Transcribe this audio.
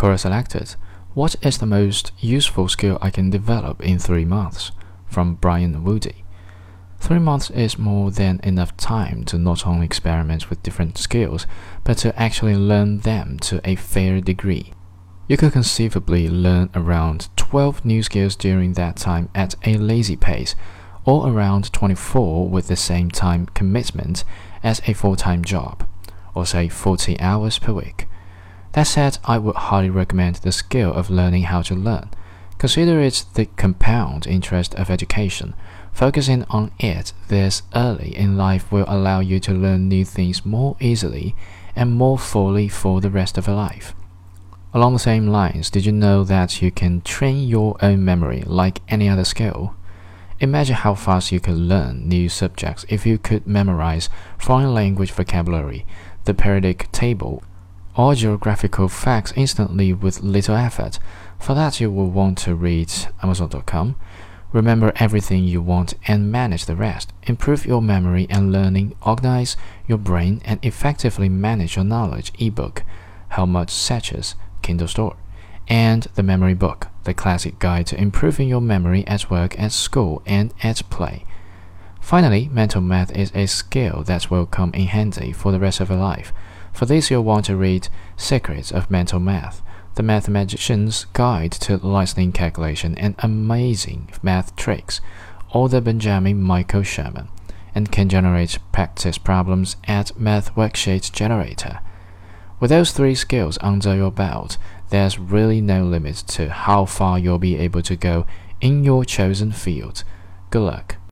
Quora selected. What is the most useful skill I can develop in three months? From Brian Woody. Three months is more than enough time to not only experiment with different skills, but to actually learn them to a fair degree. You could conceivably learn around 12 new skills during that time at a lazy pace, or around 24 with the same time commitment as a full time job, or say 40 hours per week. That said, I would highly recommend the skill of learning how to learn. Consider it the compound interest of education. Focusing on it this early in life will allow you to learn new things more easily and more fully for the rest of your life. Along the same lines, did you know that you can train your own memory like any other skill? Imagine how fast you could learn new subjects if you could memorize foreign language vocabulary, the periodic table, or geographical facts instantly with little effort. For that, you will want to read Amazon.com. Remember everything you want and manage the rest. Improve your memory and learning, organize your brain, and effectively manage your knowledge. Ebook, How Much Satches, Kindle Store, and The Memory Book, the classic guide to improving your memory at work, at school, and at play. Finally, mental math is a skill that will come in handy for the rest of your life. For this, you'll want to read Secrets of Mental Math, The Mathematician's Guide to Lightning Calculation and Amazing Math Tricks, author Benjamin Michael Shermer, and can generate practice problems at Math Worksheet Generator. With those three skills under your belt, there's really no limit to how far you'll be able to go in your chosen field. Good luck.